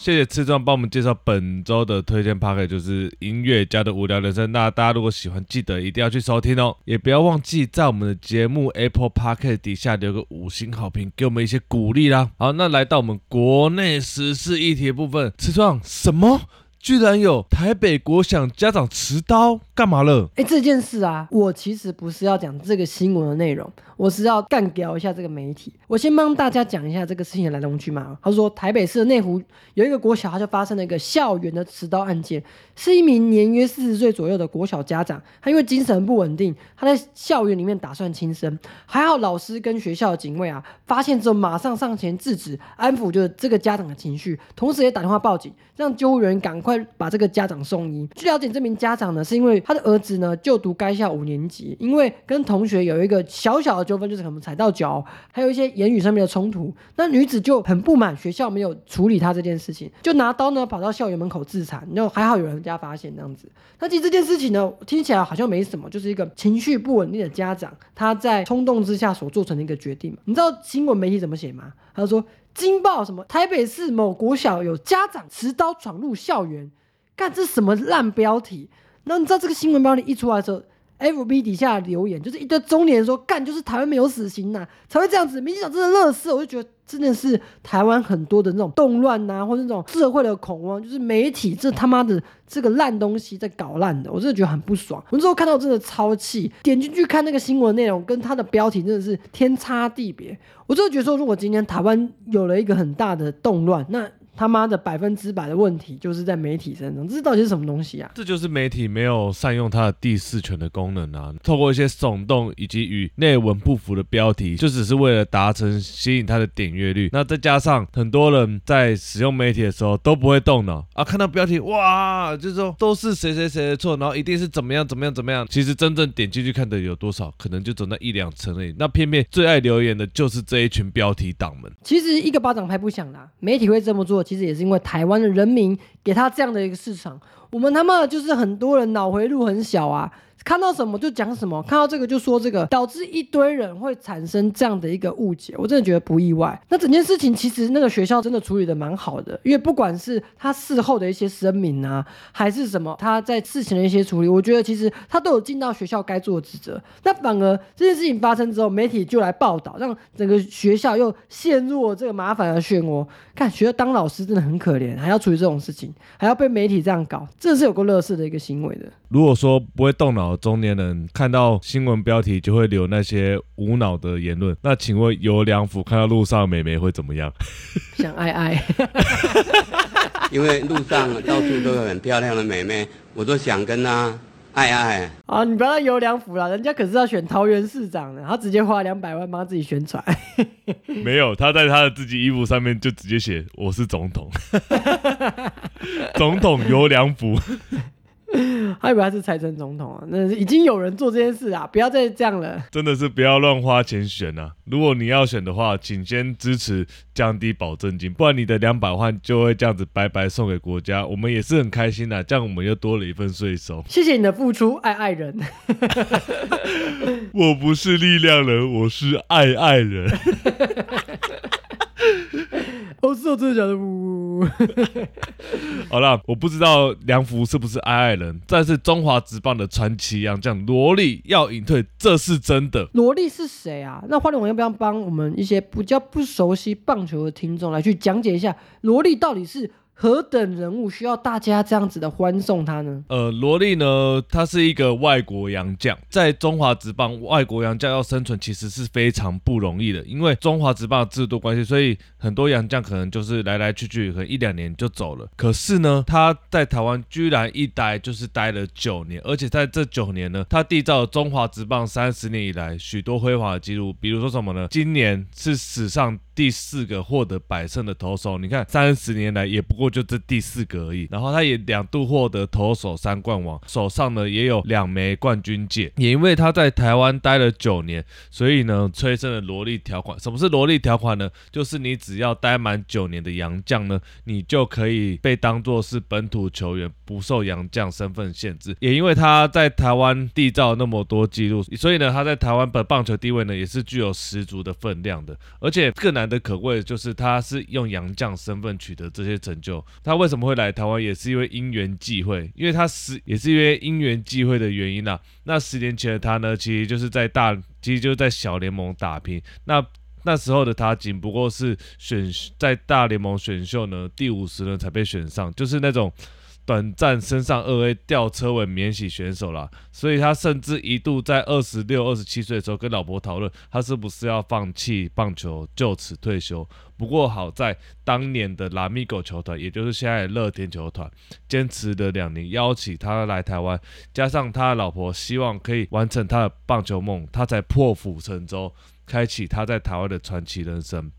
Speaker 2: 谢谢赤壮帮我们介绍本周的推荐 p a r k 就是音乐家的无聊人生。那大家如果喜欢，记得一定要去收听哦，也不要忘记在我们的节目 Apple p a r k 底下留个五星好评，给我们一些鼓励啦。好，那来到我们国内时事议题部分，赤壮什么？居然有台北国想家长持刀干嘛了？
Speaker 1: 哎，这件事啊，我其实不是要讲这个新闻的内容。我是要干掉一下这个媒体。我先帮大家讲一下这个事情的来龙去脉。他说，台北市内湖有一个国小，他就发生了一个校园的持刀案件。是一名年约四十岁左右的国小家长，他因为精神不稳定，他在校园里面打算轻生。还好老师跟学校的警卫啊，发现之后马上上前制止，安抚就是这个家长的情绪，同时也打电话报警，让救护人赶快把这个家长送医。据了解，这名家长呢，是因为他的儿子呢就读该校五年级，因为跟同学有一个小小的。纠纷就是可能踩到脚，还有一些言语上面的冲突。那女子就很不满学校没有处理她这件事情，就拿刀呢跑到校园门口自残。然后还好有人家发现这样子。那其实这件事情呢听起来好像没什么，就是一个情绪不稳定的家长他在冲动之下所做成的一个决定。你知道新闻媒体怎么写吗？他说。惊爆什么台北市某国小有家长持刀闯入校园，干这什么烂标题？那你知道这个新闻标题一出来的时候，F B 底下留言就是一堆中年人说干就是台湾没有死刑呐、才会这样子。民进党真的乐色，我就觉得真的是台湾很多的那种动乱呐、或者那种社会的恐慌，就是媒体这他妈的这个烂东西在搞烂的，我真的觉得很不爽。我之后看到真的超气，点进去看那个新闻内容，跟它的标题真的是天差地别。我真的觉得说，如果今天台湾有了一个很大的动乱，那他妈的百分之百的问题就是在媒体身上，这到底是什么东西啊？
Speaker 2: 这就是媒体没有善用它的第四权的功能啊！透过一些耸动以及与内文不符的标题，就只是为了达成吸引它的点阅率。那再加上很多人在使用媒体的时候都不会动脑啊，看到标题哇，就是说都是谁谁谁的错，然后一定是怎么样怎么样怎么样。其实真正点进去看的有多少，可能就只有那一两层而已。那偏偏最爱留言的就是这一群标题党们。
Speaker 1: 其实一个巴掌拍不响啦，媒体会这么做，其实也是因为台湾的人民给他这样的一个市场。我们他妈的就是很多人脑回路很小啊，看到什么就讲什么，看到这个就说这个，导致一堆人会产生这样的一个误解。我真的觉得不意外。那整件事情其实那个学校真的处理的蛮好的，因为不管是他事后的一些声明啊，还是什么他在事情的一些处理，我觉得其实他都有尽到学校该做的职责。那反而这件事情发生之后，媒体就来报道，让整个学校又陷入了这个麻烦的漩涡。看学校当老师真的很可怜，还要处理这种事情，还要被媒体这样搞，真的是有个乐事的一个行为的。
Speaker 2: 如果说不会动脑的中年人看到新闻标题就会留那些无脑的言论，那请问有良福看到路上的美眉会怎么样？
Speaker 1: 想爱爱，
Speaker 3: 因为路上到处都有很漂亮的美眉，我都想跟她爱爱。
Speaker 1: 啊，你不要有良福啦，人家可是要选桃园市长的，他直接花两百万帮自己宣传。
Speaker 2: 没有，他在他的自己衣服上面就直接写我是总统，总统有良福。
Speaker 1: 他以为他是财政总统啊，那已经有人做这件事啊，不要再这样了。
Speaker 2: 真的是不要乱花钱选啊！如果你要选的话，请先支持降低保证金，不然你的两百万就会这样子白白送给国家，我们也是很开心的，这样我们又多了一份税收。
Speaker 1: 谢谢你的付出，爱爱人。
Speaker 2: 我不是力量人，我是爱爱人。
Speaker 1: 哦，是哦，真的假的？呜。
Speaker 2: 好了，我不知道梁福是不是爱爱人，但是中华职棒的传奇洋将罗莉要隐退，这是真的。
Speaker 1: 萝莉是谁啊？那花莲王要不要帮我们一些比较不熟悉棒球的听众来去讲解一下，萝莉到底是何等人物，需要大家这样子的欢送他呢？
Speaker 2: 呃，罗莉呢，他是一个外国洋将，在中华职棒，外国洋将要生存其实是非常不容易的，因为中华职棒制度关系，所以很多洋将可能就是来来去去，可能一两年就走了。可是呢，他在台湾居然一待就是待了九年，而且在这九年呢，他缔造了中华职棒三十年以来许多辉煌的记录，比如说什么呢？今年是史上第四个获得百胜的投手，你看三十年来也不过就这第四个而已。然后他也两度获得投手三冠王，手上呢也有两枚冠军戒。也因为他在台湾待了九年，所以呢催生了萝莉条款。什么是萝莉条款呢？就是你只要待满九年的洋将呢，你就可以被当作是本土球员，不受洋将身份限制。也因为他在台湾缔造那么多记录，所以呢他在台湾的棒球地位呢也是具有十足的分量的。而且更难难得可贵的就是他是用洋将身份取得这些成就。他为什么会来台湾，也是因为因缘际会，因为他十也是因为因缘际会的原因啦、那十年前的他呢，其实就是在大，其实就在小联盟打拼。那那时候的他仅不过是选在大联盟选秀呢第五十轮才被选上，就是那种短暂升上二 A 吊车尾免洗选手啦。所以他甚至一度在二十六、二十七岁的时候跟老婆讨论，他是不是要放弃棒球，就此退休。不过好在当年的拉米狗球团，也就是现在的乐天球团，坚持了两年，邀请他来台湾，加上他的老婆希望可以完成他的棒球梦，他才破釜沉舟，开启他在台湾的传奇人生。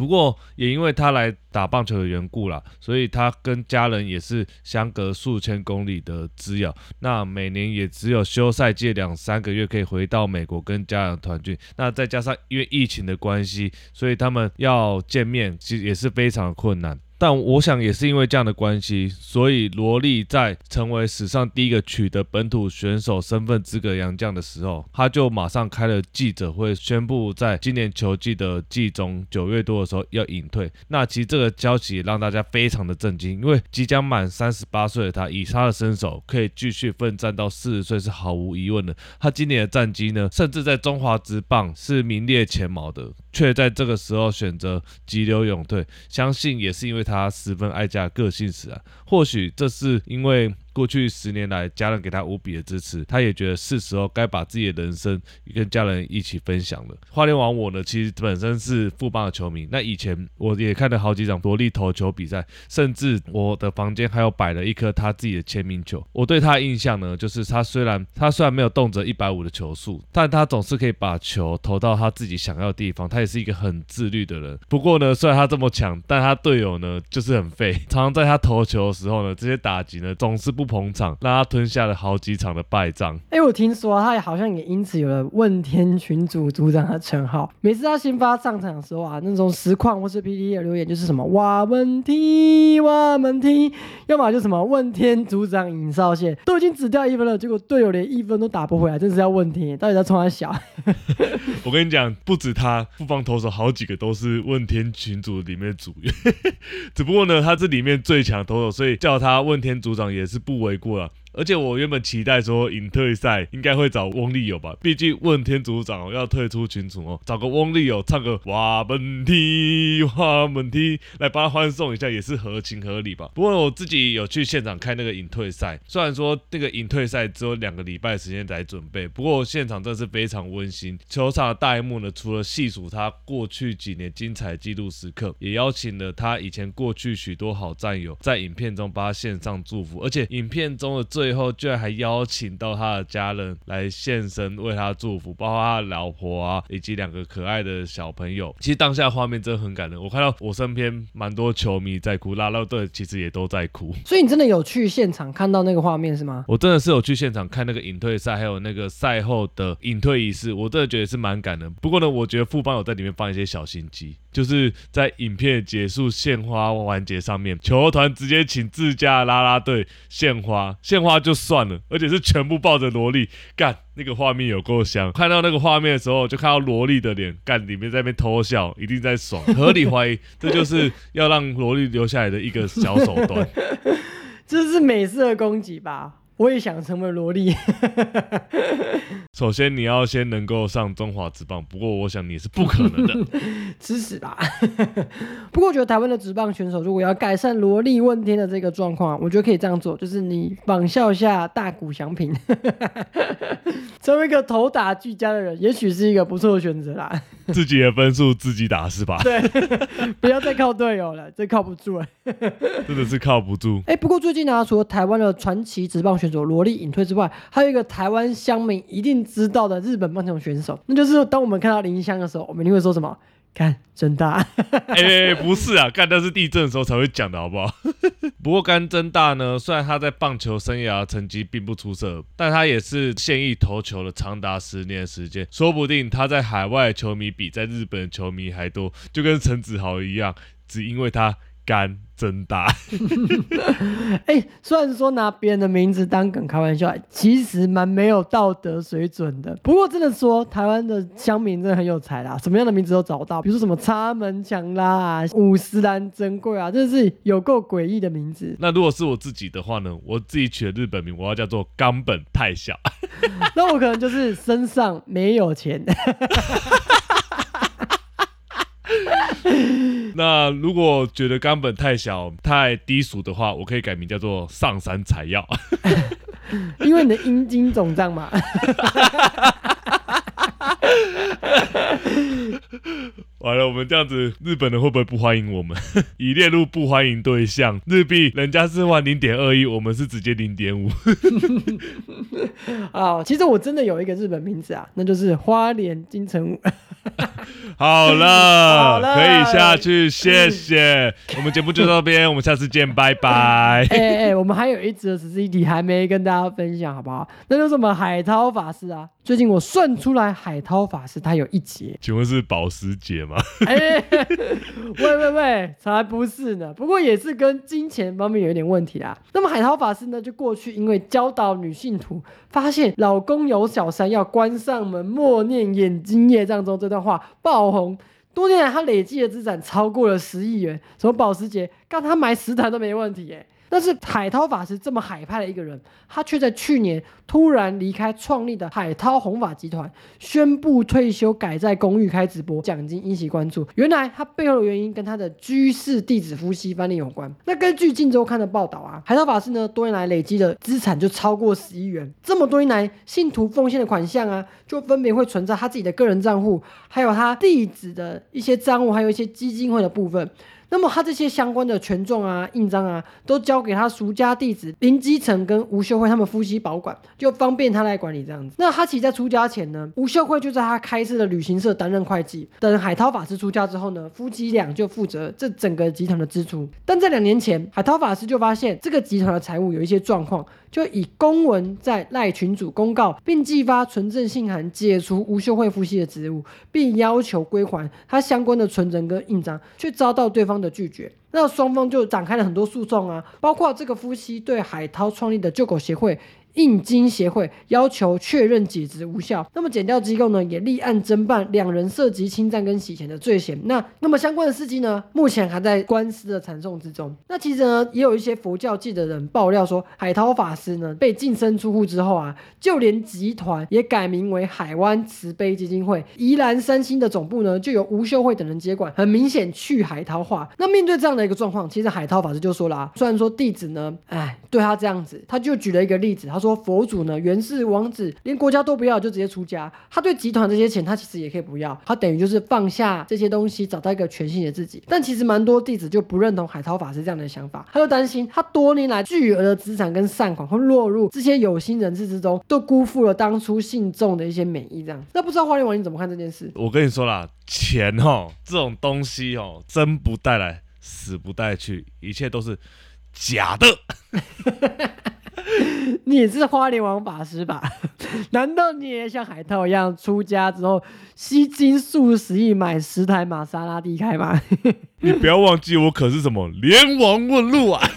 Speaker 2: 不过也因为他来打棒球的缘故啦，所以他跟家人也是相隔数千公里的之遥。那每年也只有休赛季两三个月可以回到美国跟家人团聚。那再加上因为疫情的关系，所以他们要见面其实也是非常困难。但我想也是因为这样的关系，所以罗莉在成为史上第一个取得本土选手身份资格洋将的时候，他就马上开了记者会，宣布在今年球季的季中九月多的时候要隐退。那其实这个消息让大家非常的震惊，因为即将满三十八岁的他，以他的身手可以继续奋战到四十岁是毫无疑问的。他今年的战绩呢，甚至在中华职棒是名列前茅的。却在这个时候选择急流勇退，相信也是因为他十分爱家个性使然。或许这是因为。过去十年来，家人给他无比的支持，他也觉得是时候该把自己的人生跟家人一起分享了。花莲王我呢，其实本身是富邦的球迷，那以前我也看了好几场夺力投球比赛，甚至我的房间还有摆了一颗他自己的签名球。我对他的印象呢，就是他虽然他虽然没有动辄一百五的球速，但他总是可以把球投到他自己想要的地方。他也是一个很自律的人。不过呢，虽然他这么强，但他队友呢就是很废，常常在他投球的时候呢，这些打击呢总是不。捧场，让他吞下了好几场的败仗。
Speaker 1: 哎，我听说他好像也因此有了问天群组组长的称号。每次他新发上场的时候啊，那种实况或是 P D 的留言就是什么哇问题哇问题，要么就什么问天组长尹少宪都已经只掉一分了，结果队友连一分都打不回来，真是要问天到底在冲他小。
Speaker 2: 我跟你讲，不止他，复方投手好几个都是问天群组里面组员，只不过呢，他这里面最强投手，所以叫他问天组长也是不。不为过了。而且我原本期待说隐退赛应该会找翁立友吧，毕竟问天组长要退出群组哦，找个翁立友唱个哇本梯哇本梯来帮他欢送一下也是合情合理吧。不过我自己有去现场看那个隐退赛，虽然说那个隐退赛只有两个礼拜时间来准备，不过现场真是非常温馨。球场的大幕呢，除了细数他过去几年精彩纪录时刻，也邀请了他以前过去许多好战友在影片中帮他献上祝福，而且影片中的最最后居然还邀请到他的家人来现身为他祝福，包括他的老婆啊，以及两个可爱的小朋友。其实当下画面真的很感人，我看到我身边蛮多球迷在哭，拉拉队其实也都在哭。
Speaker 1: 所以你真的有去现场看到那个画面是吗？
Speaker 2: 我真的是有去现场看那个隐退赛，还有那个赛后的隐退仪式，我真的觉得是蛮感人。不过呢，我觉得富邦有在里面放一些小心机。就是在影片结束献花环节上面，球团直接请自家拉拉队献花，献花就算了，而且是全部抱着萝莉干，那个画面有够香。看到那个画面的时候，就看到萝莉的脸干，里面在那边偷笑，一定在爽。合理怀疑，这就是要让萝莉留下来的一个小手段。
Speaker 1: 这是美色攻击吧？我也想成为萝莉。
Speaker 2: 首先，你要先能够上中华职棒，不过我想你是不可能的，
Speaker 1: 吃屎吧！不过，我觉得台湾的职棒选手如果要改善萝莉问天的这个状况，我觉得可以这样做，就是你仿效下大谷翔平，成为一个头打俱佳的人，也许是一个不错的选择啦。
Speaker 2: 自己的分数自己打是吧？
Speaker 1: 对，不要再靠队友了，这靠不住了，
Speaker 2: 真的是靠不住。
Speaker 1: 哎，不过最近呢，除了台湾的传奇职棒选手萝莉隐退之外，还有一个台湾乡民一定知道的日本棒球选手，那就是当我们看到林香的时候，我们一定会说什么？干真大？
Speaker 2: 哎，不是啊，干那是地震的时候才会讲的好不好？不过干真大呢，虽然他在棒球生涯成绩并不出色，但他也是现役投球了长达十年的时间，说不定他在海外球迷比在日本球迷还多，就跟陈子豪一样，只因为他。干真大，
Speaker 1: 哎，虽然说拿别人的名字当梗开玩笑，其实蛮没有道德水准的。不过真的说，台湾的乡民真的很有才啦，什么样的名字都找到，比如说什么插门墙啦、五十岚珍贵啊，真的是有够诡异的名字。
Speaker 2: 那如果是我自己的话呢，我自己取的日本名，我要叫做冈本太小。
Speaker 1: 那我可能就是身上没有钱。
Speaker 2: 那如果觉得冈本太小、太低俗的话，我可以改名叫做上山采药，
Speaker 1: 因为你的阴茎肿胀嘛。
Speaker 2: 完了，我们这样子，日本人会不会不欢迎我们？已列入不欢迎对象。日币人家是换零点二一，我们是直接零点五。
Speaker 1: 啊，其实我真的有一个日本名字啊，那就是花莲金城武。
Speaker 2: 好了，可以下去，谢谢。我们节目就到这边，我们下次见，拜拜。
Speaker 1: 哎哎，我们还有一则实际题还没跟大家分享，好不好？那就是我们海涛法师啊。最近我算出来，海涛法师他有一集。节。
Speaker 2: 请问是保时捷吗？
Speaker 1: 哎，喂喂喂，才不是呢。不过也是跟金钱方面有一点问题啦。那么海涛法师呢，就过去因为教导女信徒，发现老公有小三要关上门默念眼睛业障中这段话爆红。多年来，他累计的资产超过了十亿元。什么保时捷，干他买十台都没问题耶。但是海涛法师这么海派的一个人，他却在去年突然离开创立的海涛弘法集团，宣布退休，改在公寓开直播，奖金引起关注。原来他背后的原因跟他的居士弟子夫妻翻脸有关。那根据《晋周刊》的报道啊，海涛法师呢多年来累积的资产就超过十亿元。这么多年来信徒奉献的款项啊，就分别会存在他自己的个人账户，还有他弟子的一些账户，还有一些基金会的部分。那么他这些相关的权状啊、印章啊，都交给他俗家弟子林基成跟吴秀慧他们夫妻保管，就方便他来管理这样子。那他其实在出家前呢，吴秀慧就在他开设的旅行社担任会计。等海涛法师出家之后呢，夫妻俩就负责这整个集团的支出。但在两年前，海涛法师就发现这个集团的财务有一些状况。就以公文在赖群主公告，并寄发存证信函解除吴秀慧夫妻的职务，并要求归还他相关的存折跟印章，却遭到对方的拒绝。那双方就展开了很多诉讼啊，包括这个夫妻对海涛创立的救狗协会。印金协会要求确认解职无效，那么检调机构呢也立案侦办两人涉及侵占跟洗钱的罪嫌。那那么相关的事迹呢，目前还在官司的缠讼之中。那其实呢，也有一些佛教界的人爆料说，海涛法师呢被净身出户之后啊，就连集团也改名为海湾慈悲基金会，宜兰三星的总部呢就由吴秀慧等人接管，很明显去海涛化。那面对这样的一个状况，其实海涛法师就说了啊，虽然说弟子呢，哎，对他这样子，他就举了一个例子，他。说佛祖呢，原是王子，连国家都不要，就直接出家。他对集团这些钱，他其实也可以不要，他等于就是放下这些东西，找到一个全新的自己。但其实蛮多弟子就不认同海涛法师这样的想法，他就担心他多年来巨额的资产跟善款会落入这些有心人士之中，都辜负了当初信众的一些美意。这样，那不知道花莲王你怎么看这件事？
Speaker 2: 我跟你说啦，钱哦这种东西哦，真不带来，死不带去，一切都是假的。
Speaker 1: 你是花莲王法师吧？难道你也像海涛一样出家之后吸金数十亿买十台玛莎拉蒂开吗？
Speaker 2: 你不要忘记，我可是什么连王问路啊！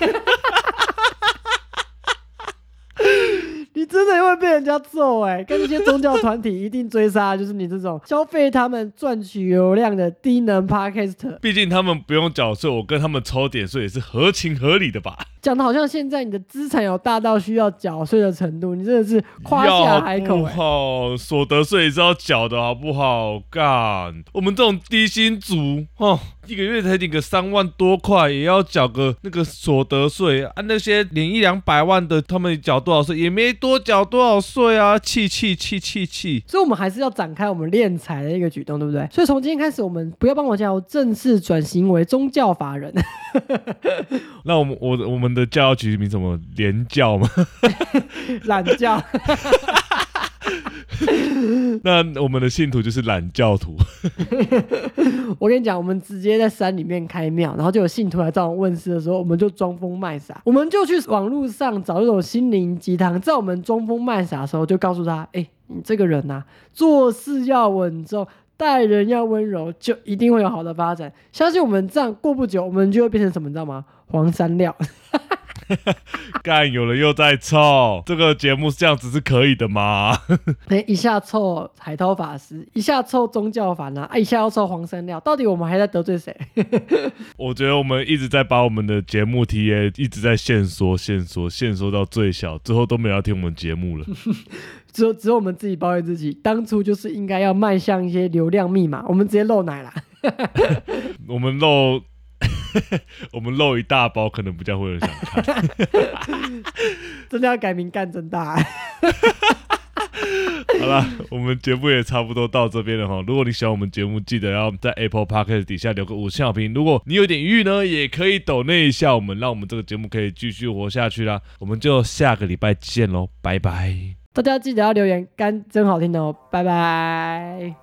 Speaker 1: 你真的会被人家揍哎！跟那些宗教团体一定追杀，就是你这种消费他们赚取流量的低能 podcast。
Speaker 2: 毕竟他们不用缴税，我跟他们抽点税也是合情合理的吧？
Speaker 1: 讲的好像现在你的资产有大到需要缴税的程度，你真的是夸下海口
Speaker 2: 好，所得税是要缴的好不好？干，我们这种低薪族，哦，一个月才领个三万多块，也要缴个那个所得税啊！那些领一两百万的，他们缴多少税？也没多缴多少税啊！气气气气气！
Speaker 1: 所以，我们还是要展开我们敛财的一个举动，对不对？所以，从今天开始，我们不要帮我叫正式转型为宗教法人。
Speaker 2: 那我们，我我们。的教局名什么？廉教吗？
Speaker 1: 懒教。
Speaker 2: 那我们的信徒就是懒教徒。
Speaker 1: 我跟你讲，我们直接在山里面开庙，然后就有信徒来找我们问事的时候，我们就装疯卖傻，我们就去网络上找那种心灵鸡汤，在我们装疯卖傻的时候，就告诉他：哎，你这个人呐，做事要稳重。待人要温柔，就一定会有好的发展。相信我们这样过不久，我们就会变成什么，你知道吗？黄山料。
Speaker 2: 干，有人又在凑，这个节目这样子是可以的吗？
Speaker 1: 哎，一下凑海涛法师，一下凑宗教法呢，啊，一下要凑黄山料，到底我们还在得罪谁？
Speaker 2: 我觉得我们一直在把我们的节目 T A 一直在限缩、限缩、限缩到最小，之后都没有要听我们节目了。
Speaker 1: 只有只有我们自己抱怨自己，当初就是应该要迈向一些流量密码，我们直接漏奶了。
Speaker 2: 我们漏，我们漏一大包，可能比较会有人想看。
Speaker 1: 真的要改名干真大。
Speaker 2: 好了，我们节目也差不多到这边了哈。如果你喜欢我们节目，记得要在 Apple Podcast 底下留个五星好评。如果你有点欲呢，也可以抖那一下我们，让我们这个节目可以继续活下去啦。我们就下个礼拜见喽，拜拜。
Speaker 1: 大家记得要留言，干真好听哦，拜拜。